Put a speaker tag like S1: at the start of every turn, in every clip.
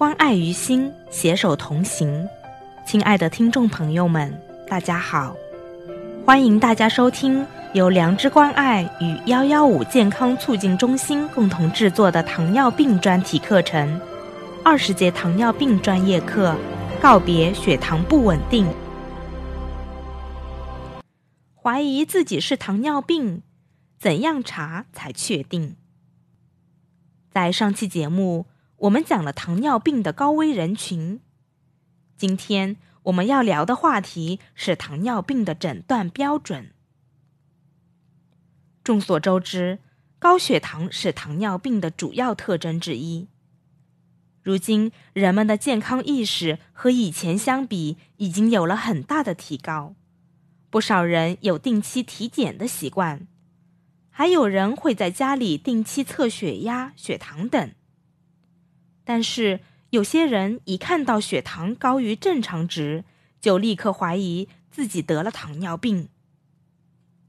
S1: 关爱于心，携手同行。亲爱的听众朋友们，大家好，欢迎大家收听由良知关爱与幺幺五健康促进中心共同制作的糖尿病专题课程——二十节糖尿病专业课，告别血糖不稳定。怀疑自己是糖尿病，怎样查才确定？在上期节目。我们讲了糖尿病的高危人群，今天我们要聊的话题是糖尿病的诊断标准。众所周知，高血糖是糖尿病的主要特征之一。如今，人们的健康意识和以前相比已经有了很大的提高，不少人有定期体检的习惯，还有人会在家里定期测血压、血糖等。但是有些人一看到血糖高于正常值，就立刻怀疑自己得了糖尿病。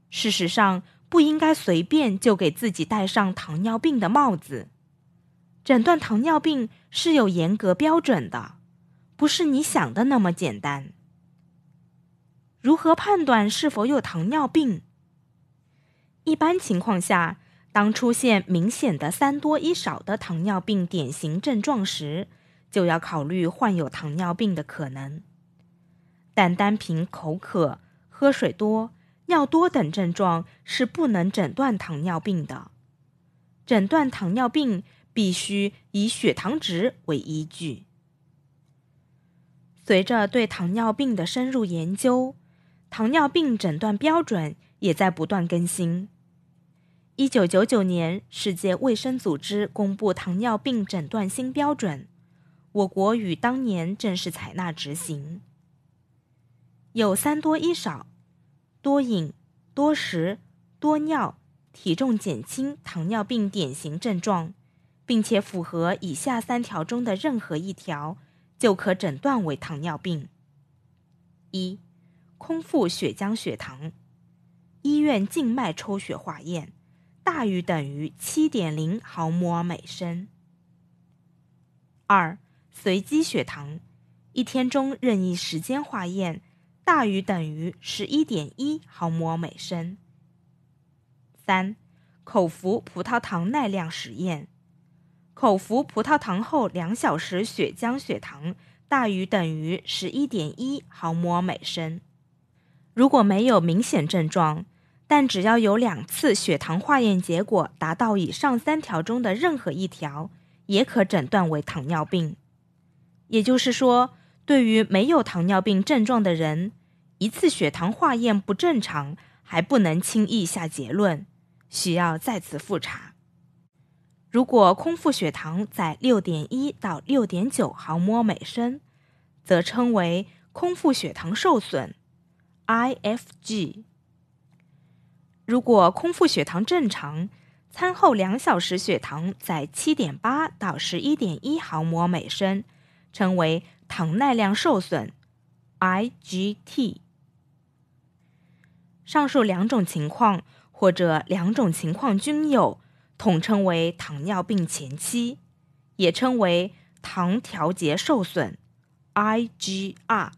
S1: 事实上，不应该随便就给自己戴上糖尿病的帽子。诊断糖尿病是有严格标准的，不是你想的那么简单。如何判断是否有糖尿病？一般情况下。当出现明显的三多一少的糖尿病典型症状时，就要考虑患有糖尿病的可能。但单凭口渴、喝水多、尿多等症状是不能诊断糖尿病的。诊断糖尿病必须以血糖值为依据。随着对糖尿病的深入研究，糖尿病诊断标准也在不断更新。一九九九年，世界卫生组织公布糖尿病诊断新标准，我国与当年正式采纳执行。有三多一少、多饮、多食、多尿、体重减轻糖尿病典型症状，并且符合以下三条中的任何一条，就可诊断为糖尿病：一、空腹血浆血糖，医院静脉抽血化验。大于等于七点零毫摩尔每升。二、随机血糖，一天中任意时间化验，大于等于十一点一毫摩尔每升。三、口服葡萄糖耐量实验，口服葡萄糖后两小时血浆血糖大于等于十一点一毫摩尔每升。如果没有明显症状。但只要有两次血糖化验结果达到以上三条中的任何一条，也可诊断为糖尿病。也就是说，对于没有糖尿病症状的人，一次血糖化验不正常还不能轻易下结论，需要再次复查。如果空腹血糖在六点一到六点九毫摩每升，则称为空腹血糖受损 （IFG）。如果空腹血糖正常，餐后两小时血糖在七点八到十一点一毫摩尔每升，称为糖耐量受损 （IGT）。上述两种情况或者两种情况均有，统称为糖尿病前期，也称为糖调节受损 （IGR）。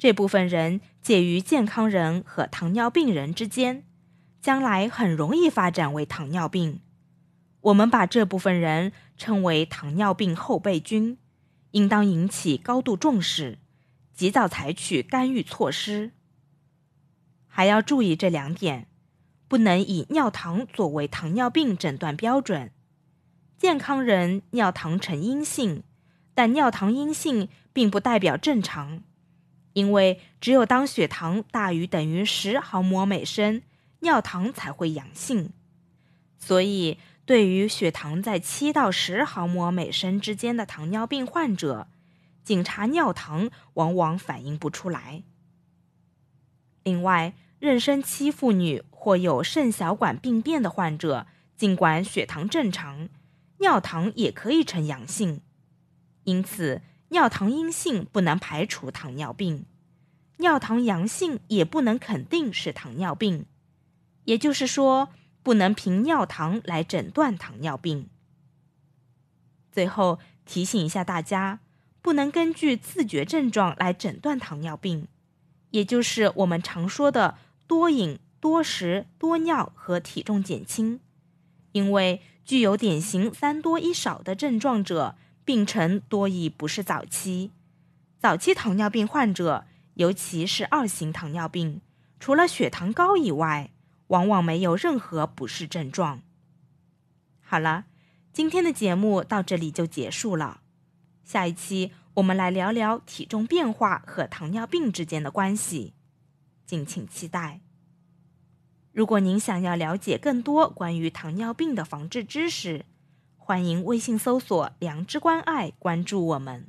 S1: 这部分人介于健康人和糖尿病人之间，将来很容易发展为糖尿病。我们把这部分人称为糖尿病后备军，应当引起高度重视，及早采取干预措施。还要注意这两点：不能以尿糖作为糖尿病诊断标准。健康人尿糖呈阴性，但尿糖阴性并不代表正常。因为只有当血糖大于等于十毫摩每升，尿糖才会阳性。所以，对于血糖在七到十毫摩每升之间的糖尿病患者，检查尿糖往往反映不出来。另外，妊娠期妇女或有肾小管病变的患者，尽管血糖正常，尿糖也可以呈阳性。因此。尿糖阴性不能排除糖尿病，尿糖阳性也不能肯定是糖尿病，也就是说，不能凭尿糖来诊断糖尿病。最后提醒一下大家，不能根据自觉症状来诊断糖尿病，也就是我们常说的多饮、多食、多尿和体重减轻。因为具有典型三多一少的症状者，病程多已不是早期。早期糖尿病患者，尤其是二型糖尿病，除了血糖高以外，往往没有任何不适症状。好了。今天的节目到这里就结束了，下一期我们来聊聊体重变化和糖尿病之间的关系，敬请期待。如果您想要了解更多关于糖尿病的防治知识，欢迎微信搜索“良知关爱”，关注我们。